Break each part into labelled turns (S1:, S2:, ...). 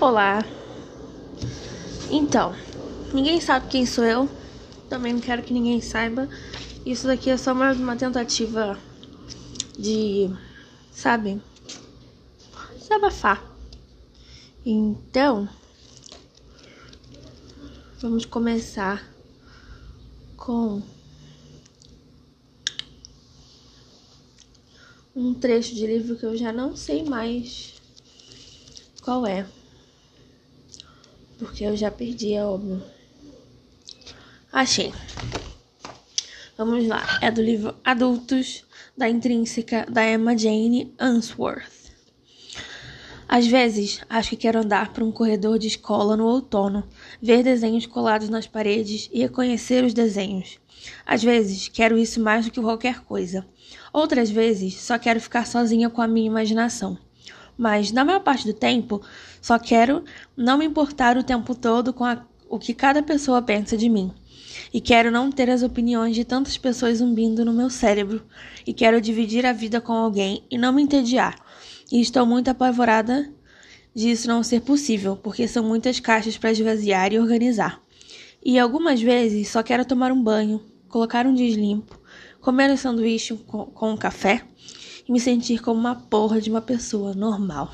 S1: Olá. Então, ninguém sabe quem sou eu. Também não quero que ninguém saiba. Isso daqui é só mais uma tentativa de, sabe, se abafar. Então, vamos começar com um trecho de livro que eu já não sei mais qual é. Porque eu já perdi, é óbvio. Achei. Vamos lá. É do livro Adultos, da Intrínseca, da Emma Jane Answorth. Às vezes, acho que quero andar por um corredor de escola no outono, ver desenhos colados nas paredes e reconhecer os desenhos. Às vezes, quero isso mais do que qualquer coisa. Outras vezes, só quero ficar sozinha com a minha imaginação. Mas, na maior parte do tempo, só quero não me importar o tempo todo com a, o que cada pessoa pensa de mim. E quero não ter as opiniões de tantas pessoas zumbindo no meu cérebro. E quero dividir a vida com alguém e não me entediar. E estou muito apavorada disso não ser possível, porque são muitas caixas para esvaziar e organizar. E algumas vezes só quero tomar um banho, colocar um deslimpo, comer um sanduíche com, com um café me sentir como uma porra de uma pessoa normal.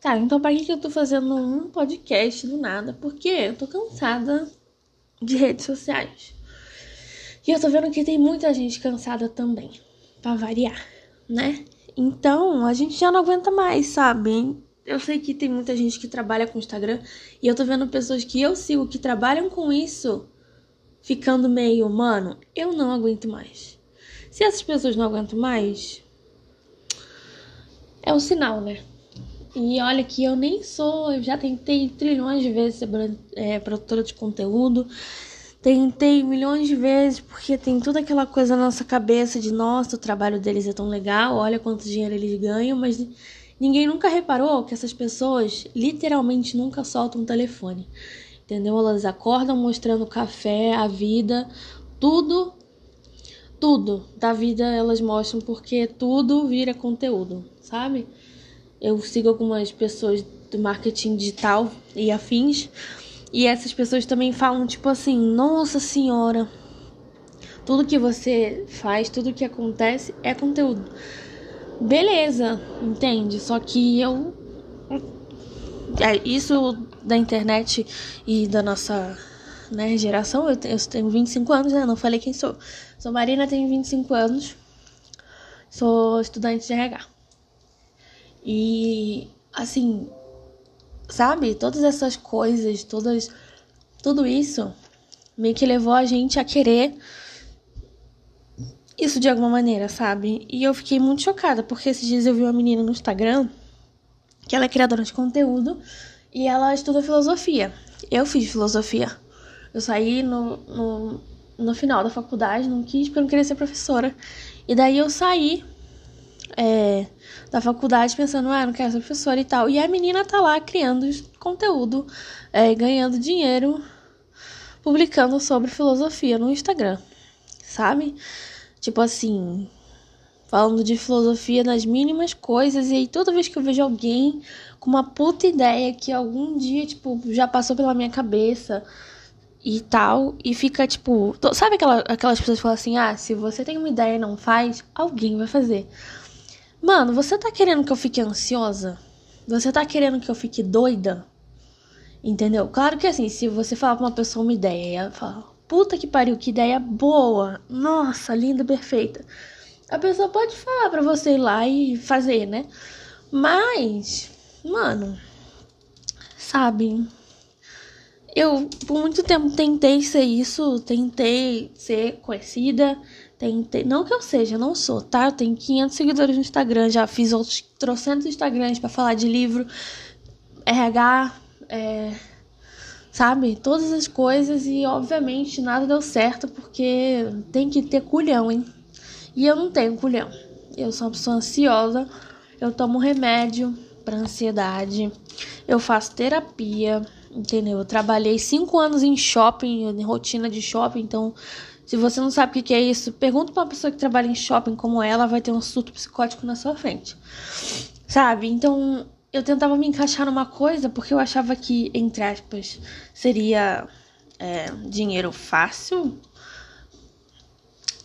S1: Tá, então pra que eu tô fazendo um podcast do nada? Porque eu tô cansada de redes sociais. E eu tô vendo que tem muita gente cansada também, pra variar, né? Então, a gente já não aguenta mais, sabe? Eu sei que tem muita gente que trabalha com Instagram e eu tô vendo pessoas que eu sigo que trabalham com isso ficando meio, mano, eu não aguento mais. Se essas pessoas não aguentam mais, é um sinal, né? E olha que eu nem sou, eu já tentei trilhões de vezes ser é, produtora de conteúdo. Tentei milhões de vezes porque tem toda aquela coisa na nossa cabeça de nossa, o trabalho deles é tão legal, olha quanto dinheiro eles ganham, mas ninguém nunca reparou que essas pessoas literalmente nunca soltam o telefone. Entendeu? Elas acordam mostrando café, a vida, tudo tudo da vida elas mostram porque tudo vira conteúdo, sabe? Eu sigo algumas pessoas do marketing digital e afins, e essas pessoas também falam tipo assim: "Nossa senhora, tudo que você faz, tudo que acontece é conteúdo". Beleza, entende? Só que eu é, isso da internet e da nossa né, geração, eu tenho, eu tenho 25 anos, né? Não falei quem sou. Sou Marina, tenho 25 anos. Sou estudante de RH. E assim, sabe, todas essas coisas, todas tudo isso meio que levou a gente a querer isso de alguma maneira, sabe? E eu fiquei muito chocada, porque esses dias eu vi uma menina no Instagram que ela é criadora de conteúdo e ela estuda filosofia. Eu fiz filosofia. Eu saí no, no, no final da faculdade, não quis porque eu não queria ser professora. E daí eu saí é, da faculdade pensando, ah, não quero ser professora e tal. E a menina tá lá criando conteúdo, é, ganhando dinheiro, publicando sobre filosofia no Instagram, sabe? Tipo assim, falando de filosofia nas mínimas coisas. E aí toda vez que eu vejo alguém com uma puta ideia que algum dia, tipo, já passou pela minha cabeça e tal, e fica tipo. Sabe aquela, aquelas pessoas que falam assim: ah, se você tem uma ideia e não faz, alguém vai fazer. Mano, você tá querendo que eu fique ansiosa? Você tá querendo que eu fique doida? Entendeu? Claro que assim, se você falar pra uma pessoa uma ideia e ela fala, puta que pariu, que ideia boa, nossa, linda, perfeita. A pessoa pode falar pra você ir lá e fazer, né? Mas, mano, sabe? Eu por muito tempo tentei ser isso, tentei ser conhecida, Tentei, não que eu seja, não sou, tá? Eu tenho 500 seguidores no Instagram, já fiz outros trocentos Instagrams para falar de livro, RH, é, sabe? Todas as coisas e, obviamente, nada deu certo porque tem que ter culhão, hein? E eu não tenho culhão. Eu sou uma pessoa ansiosa, eu tomo remédio para ansiedade, eu faço terapia, entendeu? Eu trabalhei cinco anos em shopping, em rotina de shopping, então se você não sabe o que é isso, pergunta pra uma pessoa que trabalha em shopping como ela, vai ter um surto psicótico na sua frente. Sabe? Então, eu tentava me encaixar numa coisa porque eu achava que, entre aspas, seria é, dinheiro fácil.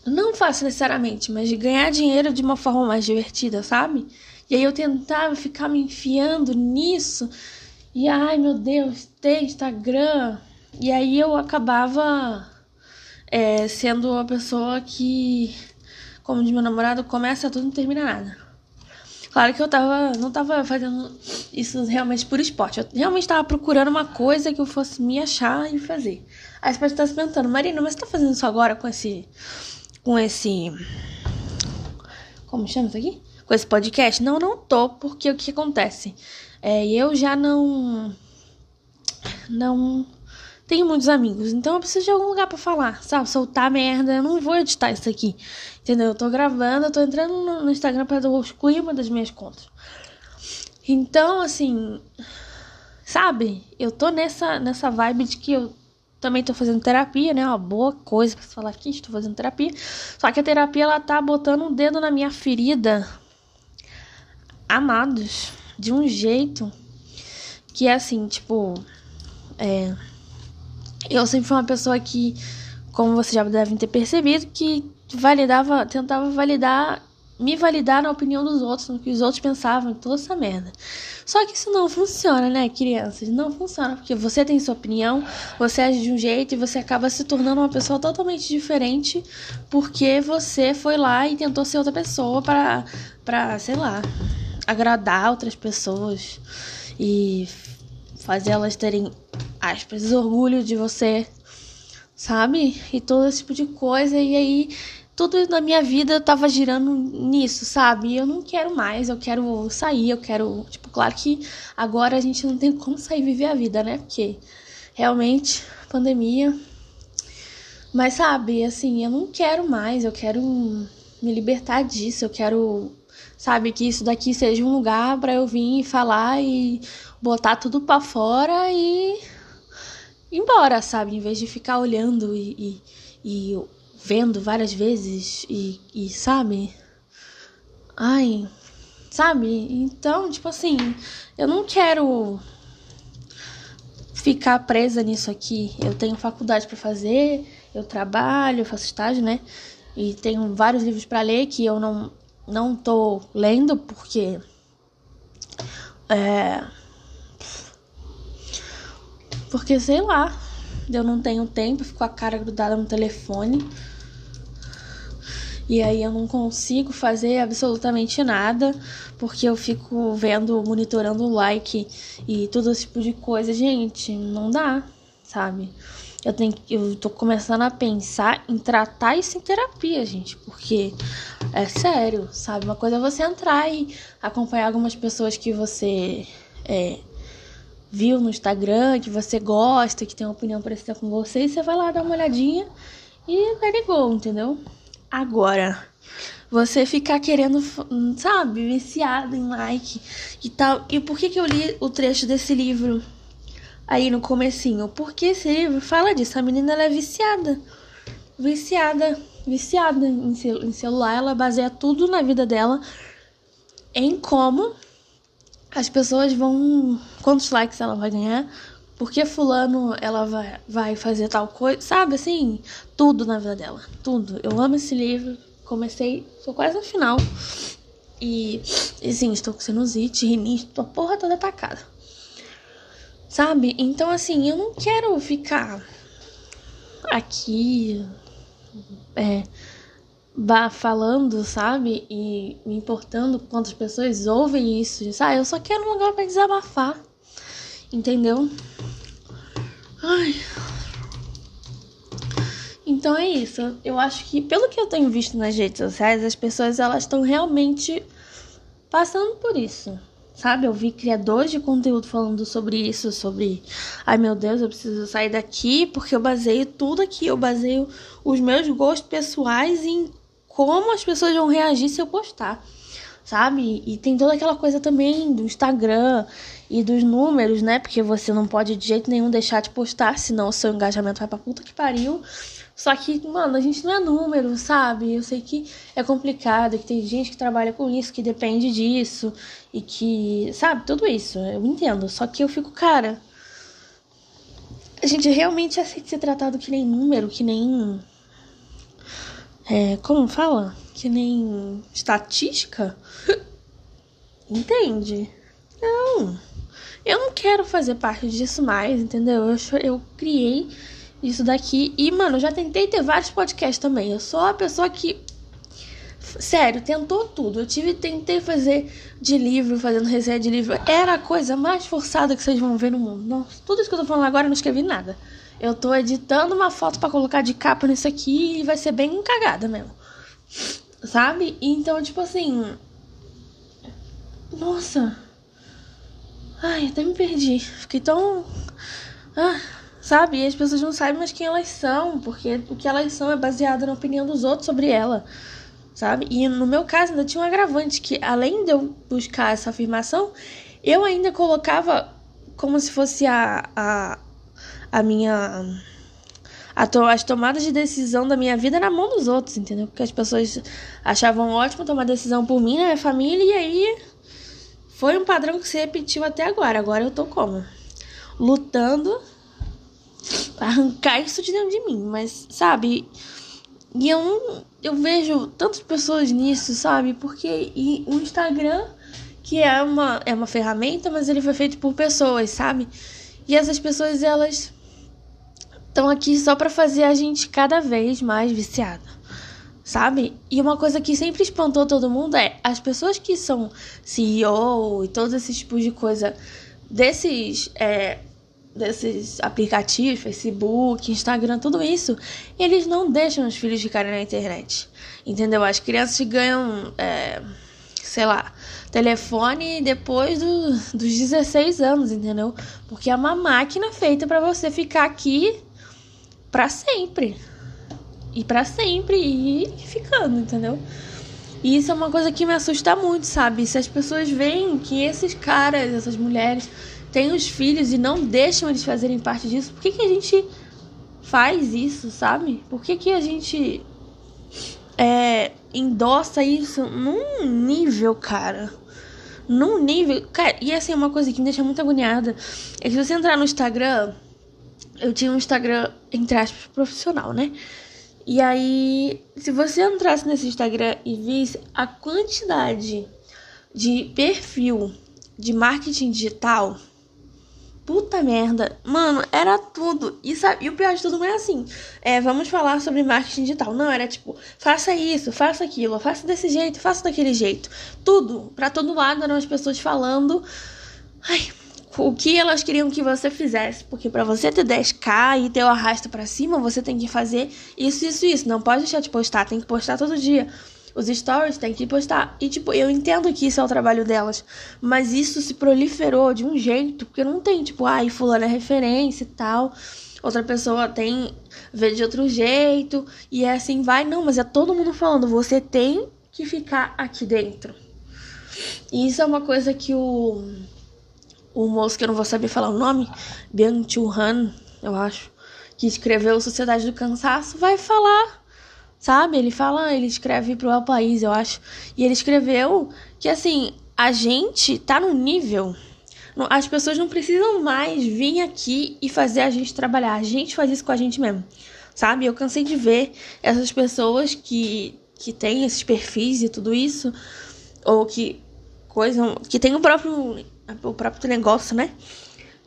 S1: Não fácil necessariamente, mas de ganhar dinheiro de uma forma mais divertida, sabe? E aí eu tentava ficar me enfiando nisso. E ai meu Deus, tem Instagram. E aí eu acabava é, sendo uma pessoa que, como diz meu namorado, começa tudo e não termina nada. Claro que eu tava, não tava fazendo isso realmente por esporte. Eu realmente tava procurando uma coisa que eu fosse me achar e fazer. Aí você pode estar se perguntando, Marina, mas você tá fazendo isso agora com esse. Com esse. Como chama isso aqui? Com esse podcast? Não, não tô, porque o que acontece? É, eu já não. Não tenho muitos amigos, então eu preciso de algum lugar para falar, sabe? Soltar merda, eu não vou editar isso aqui. Entendeu? Eu tô gravando, eu tô entrando no, Instagram para excluir uma das minhas contas. Então, assim, sabe? Eu tô nessa nessa vibe de que eu também tô fazendo terapia, né? Uma boa coisa para falar aqui, estou fazendo terapia. Só que a terapia ela tá botando um dedo na minha ferida. Amados, de um jeito que é assim, tipo, é eu sempre fui uma pessoa que, como vocês já devem ter percebido, que validava, tentava validar, me validar na opinião dos outros, no que os outros pensavam, toda essa merda. Só que isso não funciona, né, crianças? Não funciona, porque você tem sua opinião, você age de um jeito e você acaba se tornando uma pessoa totalmente diferente porque você foi lá e tentou ser outra pessoa para, para sei lá, agradar outras pessoas e fazer elas terem aspas, orgulho de você, sabe? E todo esse tipo de coisa. E aí, tudo na minha vida tava girando nisso, sabe? Eu não quero mais, eu quero sair, eu quero. Tipo, claro que agora a gente não tem como sair viver a vida, né? Porque realmente, pandemia. Mas sabe, assim, eu não quero mais, eu quero me libertar disso, eu quero, sabe, que isso daqui seja um lugar para eu vir e falar e botar tudo para fora e embora, sabe? Em vez de ficar olhando e, e, e vendo várias vezes e, e, sabe? Ai, sabe? Então, tipo assim, eu não quero ficar presa nisso aqui. Eu tenho faculdade para fazer, eu trabalho, eu faço estágio, né? E tenho vários livros para ler que eu não não tô lendo porque é, porque, sei lá, eu não tenho tempo, fico a cara grudada no telefone. E aí eu não consigo fazer absolutamente nada, porque eu fico vendo, monitorando o like e todo esse tipo de coisa. Gente, não dá, sabe? Eu tenho eu tô começando a pensar em tratar isso em terapia, gente, porque é sério, sabe? Uma coisa é você entrar e acompanhar algumas pessoas que você é, viu no Instagram, que você gosta, que tem uma opinião parecida com você, e você vai lá dar uma olhadinha e ligou, entendeu? Agora, você ficar querendo, sabe, viciado em like e tal. E por que, que eu li o trecho desse livro aí no comecinho? Porque esse livro fala disso. A menina ela é viciada. Viciada, viciada em, cel em celular. Ela baseia tudo na vida dela em como as pessoas vão. Quantos likes ela vai ganhar? Porque fulano ela vai, vai fazer tal coisa, sabe assim? Tudo na vida dela. Tudo. Eu amo esse livro. Comecei, tô quase no final. E, e sim, estou com sinusite, rinite, tô a porra toda atacada. Sabe? Então, assim, eu não quero ficar aqui. É, falando, sabe? E me importando quantas pessoas ouvem isso. Sabe? Eu só quero um lugar para desabafar. Entendeu? Ai. Então é isso. Eu acho que pelo que eu tenho visto nas redes sociais, as pessoas elas estão realmente passando por isso. Sabe, eu vi criadores de conteúdo falando sobre isso, sobre, ai meu Deus, eu preciso sair daqui porque eu baseio tudo aqui, eu baseio os meus gostos pessoais em como as pessoas vão reagir se eu postar, sabe? E tem toda aquela coisa também do Instagram e dos números, né? Porque você não pode de jeito nenhum deixar de postar, senão o seu engajamento vai pra puta que pariu. Só que, mano, a gente não é número, sabe? Eu sei que é complicado, que tem gente que trabalha com isso, que depende disso, e que, sabe, tudo isso, eu entendo. Só que eu fico, cara. A gente realmente aceita ser tratado que nem número, que nem. É, como fala? Que nem estatística? Entende? Não. Eu não quero fazer parte disso mais, entendeu? Eu, eu criei isso daqui. E, mano, eu já tentei ter vários podcasts também. Eu sou a pessoa que. Sério, tentou tudo. Eu tive, tentei fazer de livro, fazendo resenha de livro. Era a coisa mais forçada que vocês vão ver no mundo. Nossa, tudo isso que eu tô falando agora eu não escrevi nada. Eu tô editando uma foto para colocar de capa nisso aqui e vai ser bem cagada mesmo. Sabe? Então, tipo assim. Nossa. Ai, até me perdi. Fiquei tão. Ah sabe? E as pessoas não sabem mais quem elas são, porque o que elas são é baseado na opinião dos outros sobre ela, sabe? E no meu caso ainda tinha um agravante que, além de eu buscar essa afirmação, eu ainda colocava como se fosse a, a, a minha. A to, as tomadas de decisão da minha vida na mão dos outros, entendeu? Porque as pessoas achavam ótimo tomar decisão por mim, na minha família, e aí foi um padrão que se repetiu até agora. Agora eu tô como? Lutando arrancar isso de dentro de mim, mas sabe? E eu eu vejo tantas pessoas nisso, sabe? Porque e o Instagram, que é uma é uma ferramenta, mas ele foi feito por pessoas, sabe? E essas pessoas elas estão aqui só para fazer a gente cada vez mais viciada. Sabe? E uma coisa que sempre espantou todo mundo é as pessoas que são CEO e todos esses tipos de coisa desses é, desses aplicativos, Facebook, Instagram, tudo isso, eles não deixam os filhos ficarem na internet. Entendeu? As crianças ganham, é, sei lá, telefone depois do, dos 16 anos, entendeu? Porque é uma máquina feita para você ficar aqui para sempre. E para sempre e ficando, entendeu? E isso é uma coisa que me assusta muito, sabe? Se as pessoas veem que esses caras, essas mulheres tem os filhos e não deixam eles fazerem parte disso, por que, que a gente faz isso, sabe? Por que, que a gente é, endossa isso num nível, cara? Num nível. Cara, e assim, uma coisa que me deixa muito agoniada é que se você entrar no Instagram, eu tinha um Instagram, entre aspas, profissional, né? E aí, se você entrasse nesse Instagram e visse a quantidade de perfil de marketing digital Puta merda. Mano, era tudo. E, sabe, e o pior de tudo não é assim. É, vamos falar sobre marketing digital. Não, era tipo, faça isso, faça aquilo, faça desse jeito, faça daquele jeito. Tudo. Pra todo lado eram as pessoas falando. Ai, o que elas queriam que você fizesse. Porque para você ter 10k e ter o arrasto para cima, você tem que fazer isso, isso, isso. Não pode deixar de postar, tem que postar todo dia os stories tem que postar. E, tipo, eu entendo que isso é o trabalho delas, mas isso se proliferou de um jeito, porque não tem, tipo, ai, fulano é referência e tal. Outra pessoa tem, vê de outro jeito, e é assim, vai, não, mas é todo mundo falando, você tem que ficar aqui dentro. E isso é uma coisa que o, o moço, que eu não vou saber falar o nome, Byung Chul Han, eu acho, que escreveu Sociedade do Cansaço, vai falar Sabe? Ele fala, ele escreve pro El País, eu acho. E ele escreveu que assim, a gente tá num nível. As pessoas não precisam mais vir aqui e fazer a gente trabalhar. A gente faz isso com a gente mesmo. Sabe? Eu cansei de ver essas pessoas que, que têm esses perfis e tudo isso. Ou que coisa. que tem o próprio, o próprio negócio, né?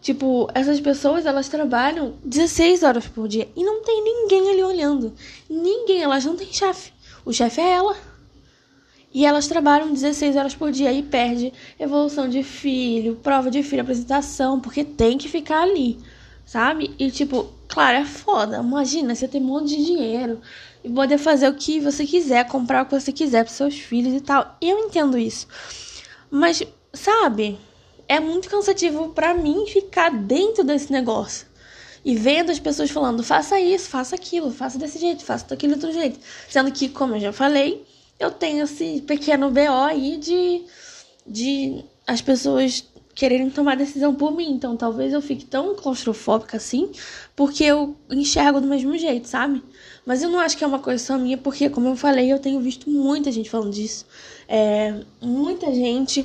S1: Tipo, essas pessoas elas trabalham 16 horas por dia e não tem ninguém ali olhando. Ninguém, elas não têm chefe. O chefe é ela. E elas trabalham 16 horas por dia e perde evolução de filho, prova de filho, apresentação, porque tem que ficar ali, sabe? E tipo, claro, é foda. Imagina você ter um monte de dinheiro e poder fazer o que você quiser, comprar o que você quiser para seus filhos e tal. Eu entendo isso. Mas, sabe? É muito cansativo para mim ficar dentro desse negócio. E vendo as pessoas falando, faça isso, faça aquilo, faça desse jeito, faça daquele outro jeito. Sendo que, como eu já falei, eu tenho esse pequeno BO aí de, de as pessoas quererem tomar decisão por mim. Então talvez eu fique tão claustrofóbica assim, porque eu enxergo do mesmo jeito, sabe? Mas eu não acho que é uma coisa só minha, porque, como eu falei, eu tenho visto muita gente falando disso. É, muita gente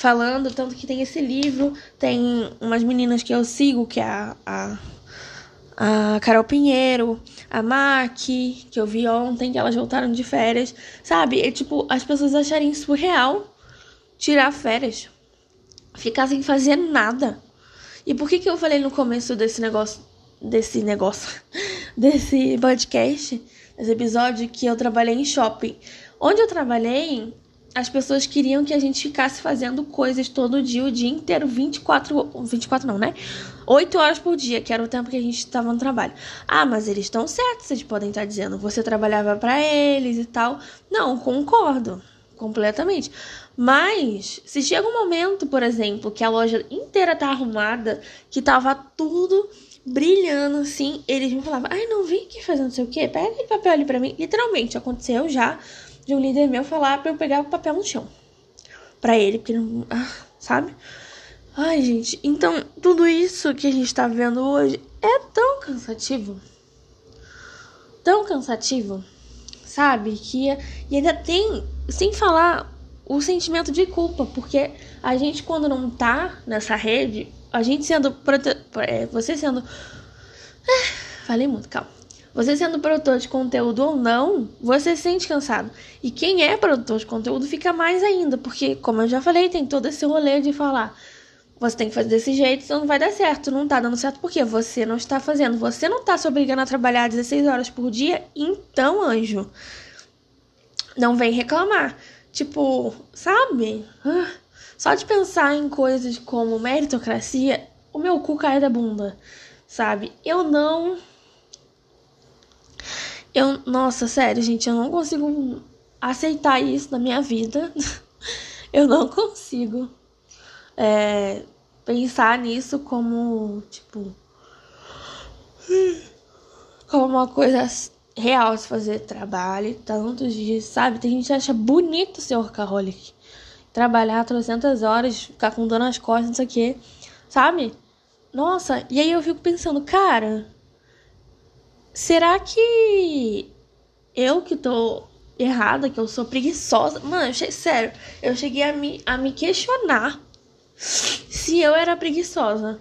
S1: falando, tanto que tem esse livro, tem umas meninas que eu sigo, que é a, a, a Carol Pinheiro, a Mac, que eu vi ontem, que elas voltaram de férias, sabe? É tipo, as pessoas acharem surreal tirar férias, ficar sem fazer nada. E por que que eu falei no começo desse negócio, desse negócio, desse podcast, desse episódio, que eu trabalhei em shopping? Onde eu trabalhei, as pessoas queriam que a gente ficasse fazendo coisas todo dia, o dia inteiro, 24, 24 não, né? 8 horas por dia, que era o tempo que a gente estava no trabalho. Ah, mas eles estão certos, vocês podem estar dizendo, você trabalhava para eles e tal. Não, concordo completamente. Mas se chega um momento, por exemplo, que a loja inteira tá arrumada, que tava tudo brilhando assim, eles me falavam: "Ai, não vem aqui fazendo não sei o quê, pega aquele papel ali para mim". Literalmente aconteceu já de um líder meu falar para eu pegar o papel no chão. Para ele, porque não, ah, sabe? Ai, gente, então tudo isso que a gente tá vendo hoje é tão cansativo. Tão cansativo, sabe? Que e ainda tem, sem falar o sentimento de culpa, porque a gente quando não tá nessa rede, a gente sendo prote... É, você sendo ah, falei muito, calma. Você sendo produtor de conteúdo ou não, você se sente cansado. E quem é produtor de conteúdo fica mais ainda, porque, como eu já falei, tem todo esse rolê de falar: você tem que fazer desse jeito, senão não vai dar certo. Não tá dando certo porque você não está fazendo. Você não tá se obrigando a trabalhar 16 horas por dia, então, anjo, não vem reclamar. Tipo, sabe? Ah, só de pensar em coisas como meritocracia, o meu cu cai da bunda, sabe? Eu não eu, nossa, sério, gente, eu não consigo aceitar isso na minha vida. eu não consigo é, pensar nisso como, tipo, como uma coisa real se fazer trabalho tantos dias, sabe? Tem gente que acha bonito ser workaholic. Trabalhar 300 horas, ficar com dor nas costas, não sei o quê, sabe? Nossa, e aí eu fico pensando, cara, Será que eu que tô errada, que eu sou preguiçosa? Mano, eu sério, eu cheguei a me, a me questionar se eu era preguiçosa.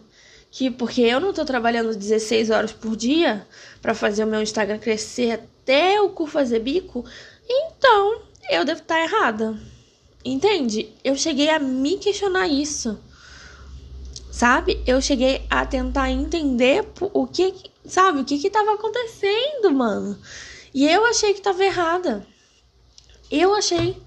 S1: Que porque eu não tô trabalhando 16 horas por dia para fazer o meu Instagram crescer até o cu fazer bico, então eu devo estar tá errada. Entende? Eu cheguei a me questionar isso. Sabe? Eu cheguei a tentar entender o que Sabe, o que que tava acontecendo, mano? E eu achei que tava errada. Eu achei,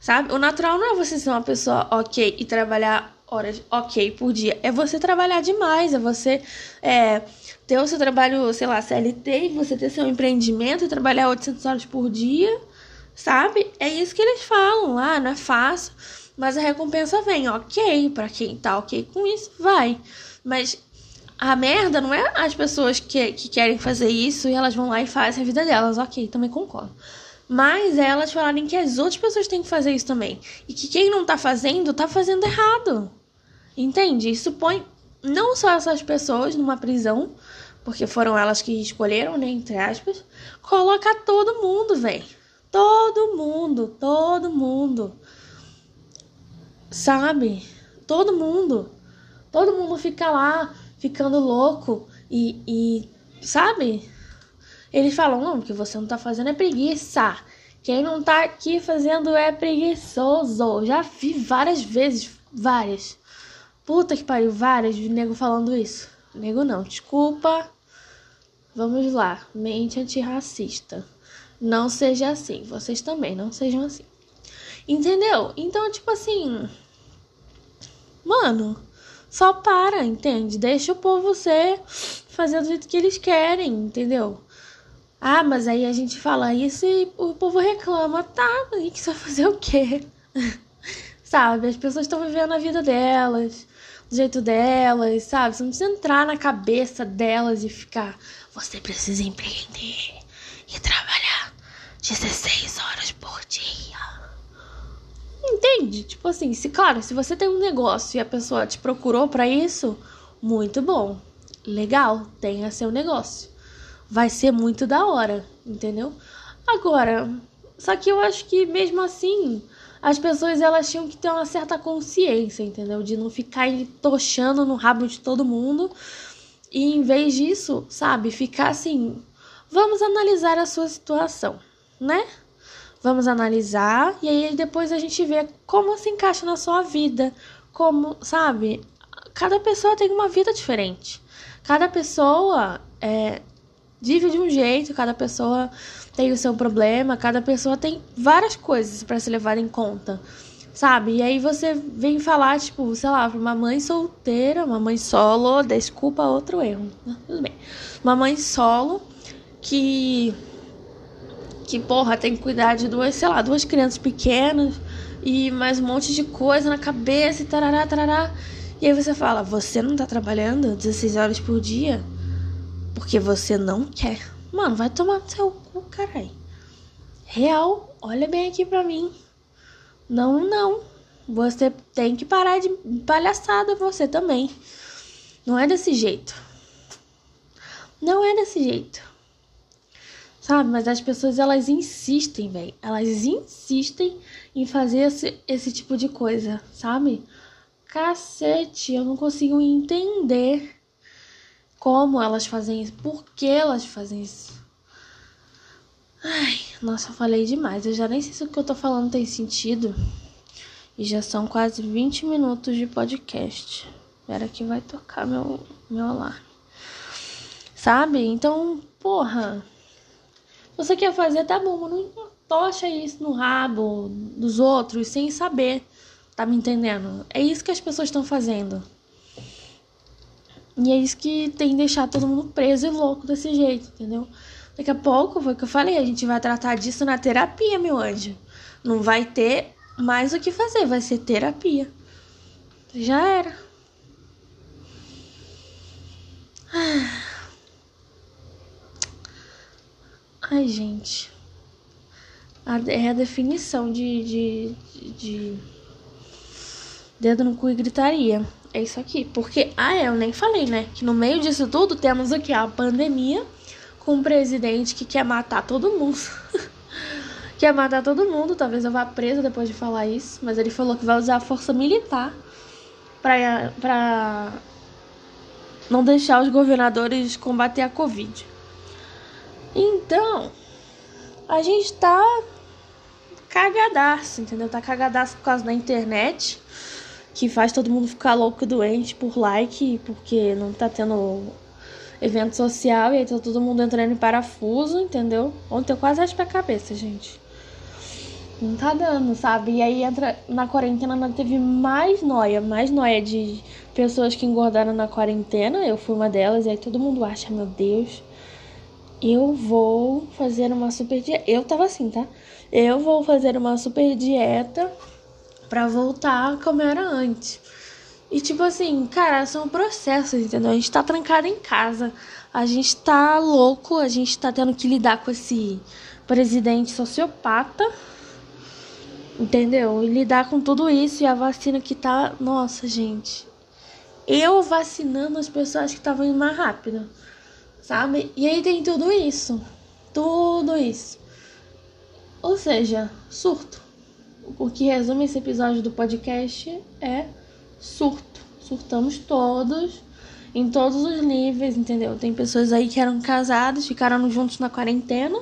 S1: sabe? O natural não é você ser uma pessoa ok e trabalhar horas ok por dia. É você trabalhar demais, é você é, ter o seu trabalho, sei lá, CLT, você ter seu empreendimento e trabalhar 800 horas por dia, sabe? É isso que eles falam lá, ah, não é fácil, mas a recompensa vem, ok, para quem tá ok com isso, vai. Mas a merda não é as pessoas que, que querem fazer isso e elas vão lá e fazem a vida delas. Ok, também concordo. Mas elas falarem que as outras pessoas têm que fazer isso também. E que quem não tá fazendo, tá fazendo errado. Entende? Isso põe não só essas pessoas numa prisão, porque foram elas que escolheram, né? Entre aspas. Coloca todo mundo, velho. Todo mundo, todo mundo. Sabe? Todo mundo. Todo mundo fica lá ficando louco e, e sabe? Eles falam, não, o que você não tá fazendo é preguiça. Quem não tá aqui fazendo é preguiçoso. Já vi várias vezes, várias. Puta que pariu, várias de nego falando isso. Nego não, desculpa. Vamos lá, mente antirracista. Não seja assim, vocês também não sejam assim. Entendeu? Então, tipo assim. Mano, só para, entende? Deixa o povo ser, fazer do jeito que eles querem, entendeu? Ah, mas aí a gente fala isso e o povo reclama. Tá, e que você vai fazer o quê? sabe? As pessoas estão vivendo a vida delas, do jeito delas, sabe? Você não precisa entrar na cabeça delas e ficar. Você precisa empreender e trabalhar 16 horas por dia. Tipo assim, se claro, se você tem um negócio e a pessoa te procurou para isso, muito bom. Legal, tenha seu negócio. Vai ser muito da hora, entendeu? Agora, só que eu acho que mesmo assim, as pessoas elas tinham que ter uma certa consciência, entendeu? De não ficar tochando no rabo de todo mundo. E em vez disso, sabe, ficar assim, vamos analisar a sua situação, né? Vamos analisar e aí depois a gente vê como se encaixa na sua vida, como, sabe? Cada pessoa tem uma vida diferente. Cada pessoa é, vive de um jeito, cada pessoa tem o seu problema, cada pessoa tem várias coisas para se levar em conta, sabe? E aí você vem falar, tipo, sei lá, pra uma mãe solteira, uma mãe solo, desculpa outro erro, tudo bem. Uma mãe solo que que, porra, tem que cuidar de duas, sei lá, duas crianças pequenas e mais um monte de coisa na cabeça e tarará, tarará. E aí você fala, você não tá trabalhando 16 horas por dia porque você não quer. Mano, vai tomar no seu cu, carai. Real, olha bem aqui pra mim. Não, não. Você tem que parar de palhaçada, você também. Não é desse jeito. Não é desse jeito. Sabe? Mas as pessoas elas insistem, velho. Elas insistem em fazer esse, esse tipo de coisa, sabe? Cacete, eu não consigo entender como elas fazem isso, por que elas fazem isso. Ai, nossa, eu falei demais. Eu já nem sei se o que eu tô falando tem sentido. E já são quase 20 minutos de podcast. Espera que vai tocar meu, meu alarme. Sabe? Então, porra. Você quer fazer, tá bom, mas não tocha isso no rabo dos outros sem saber. Tá me entendendo? É isso que as pessoas estão fazendo. E é isso que tem deixado todo mundo preso e louco desse jeito, entendeu? Daqui a pouco, foi o que eu falei, a gente vai tratar disso na terapia, meu anjo. Não vai ter mais o que fazer, vai ser terapia. Já era. Ai, gente. É a definição de, de, de dedo no cu e gritaria. É isso aqui. Porque, ah, é, eu nem falei, né? Que no meio disso tudo temos o que? A pandemia com um presidente que quer matar todo mundo. quer matar todo mundo. Talvez eu vá presa depois de falar isso. Mas ele falou que vai usar a força militar pra, pra não deixar os governadores combater a Covid. Então, a gente tá cagadaço, entendeu? Tá cagadaço por causa da internet, que faz todo mundo ficar louco e doente por like, porque não tá tendo evento social e aí tá todo mundo entrando em parafuso, entendeu? Ontem eu quase acho pra cabeça, gente. Não tá dando, sabe? E aí entra na quarentena teve mais noia, mais noia de pessoas que engordaram na quarentena. Eu fui uma delas, e aí todo mundo acha, meu Deus, eu vou fazer uma super dieta. Eu tava assim, tá? Eu vou fazer uma super dieta pra voltar como era antes. E tipo assim, cara, são processos, entendeu? A gente tá trancado em casa, a gente tá louco, a gente tá tendo que lidar com esse presidente sociopata, entendeu? E lidar com tudo isso e a vacina que tá. Nossa, gente. Eu vacinando as pessoas que estavam indo mais rápido sabe? E aí tem tudo isso, tudo isso. Ou seja, surto. O que resume esse episódio do podcast é surto. Surtamos todos, em todos os níveis, entendeu? Tem pessoas aí que eram casadas, ficaram juntos na quarentena,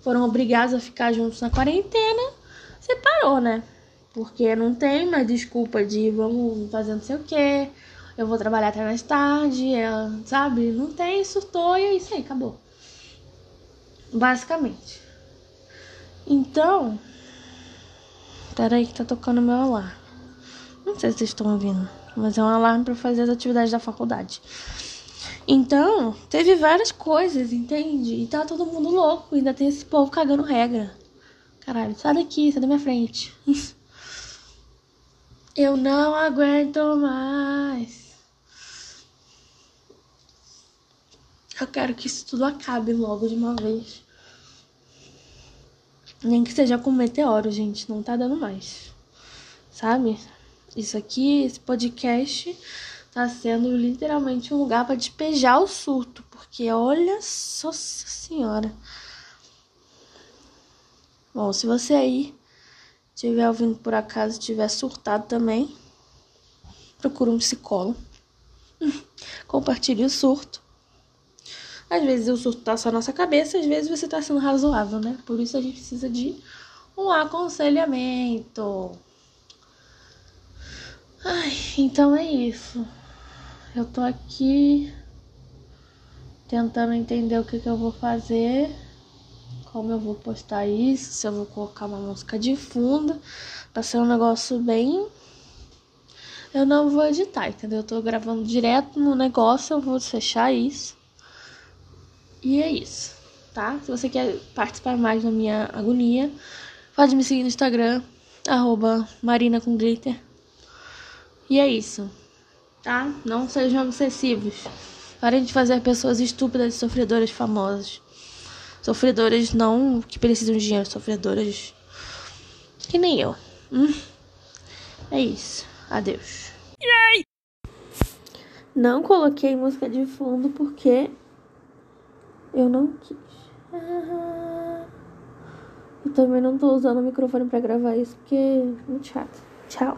S1: foram obrigados a ficar juntos na quarentena, separou, né? Porque não tem mais desculpa de vamos fazer não sei o quê, eu vou trabalhar até mais tarde, ela, sabe? Não tem, surtou e é isso aí, acabou. Basicamente. Então. Peraí que tá tocando meu alarme. Não sei se vocês estão ouvindo, mas é um alarme para fazer as atividades da faculdade. Então, teve várias coisas, entende? E tá todo mundo louco, ainda tem esse povo cagando regra. Caralho, sai daqui, sai da minha frente. Eu não aguento mais. Eu quero que isso tudo acabe logo de uma vez. Nem que seja com meteoro, gente. Não tá dando mais. sabe? Isso aqui, esse podcast, tá sendo literalmente um lugar para despejar o surto, porque olha só senhora. Bom, se você aí estiver ouvindo por acaso estiver surtado também, procure um psicólogo. Compartilhe o surto. Às vezes o surto tá só na nossa cabeça, às vezes você tá sendo razoável, né? Por isso a gente precisa de um aconselhamento. Ai, então é isso. Eu tô aqui tentando entender o que, que eu vou fazer, como eu vou postar isso, se eu vou colocar uma música de fundo, pra ser um negócio bem. Eu não vou editar, entendeu? Eu tô gravando direto no negócio, eu vou fechar isso. E é isso, tá? Se você quer participar mais da minha agonia, pode me seguir no Instagram, arroba Marina com glitter. E é isso, tá? Não sejam obsessivos. Parem de fazer pessoas estúpidas e sofredoras famosas. Sofredoras não que precisam de dinheiro, sofredoras que nem eu. Hum? É isso. Adeus. Não coloquei música de fundo porque eu não quis. E também não tô usando o microfone para gravar isso porque é muito chato. Tchau.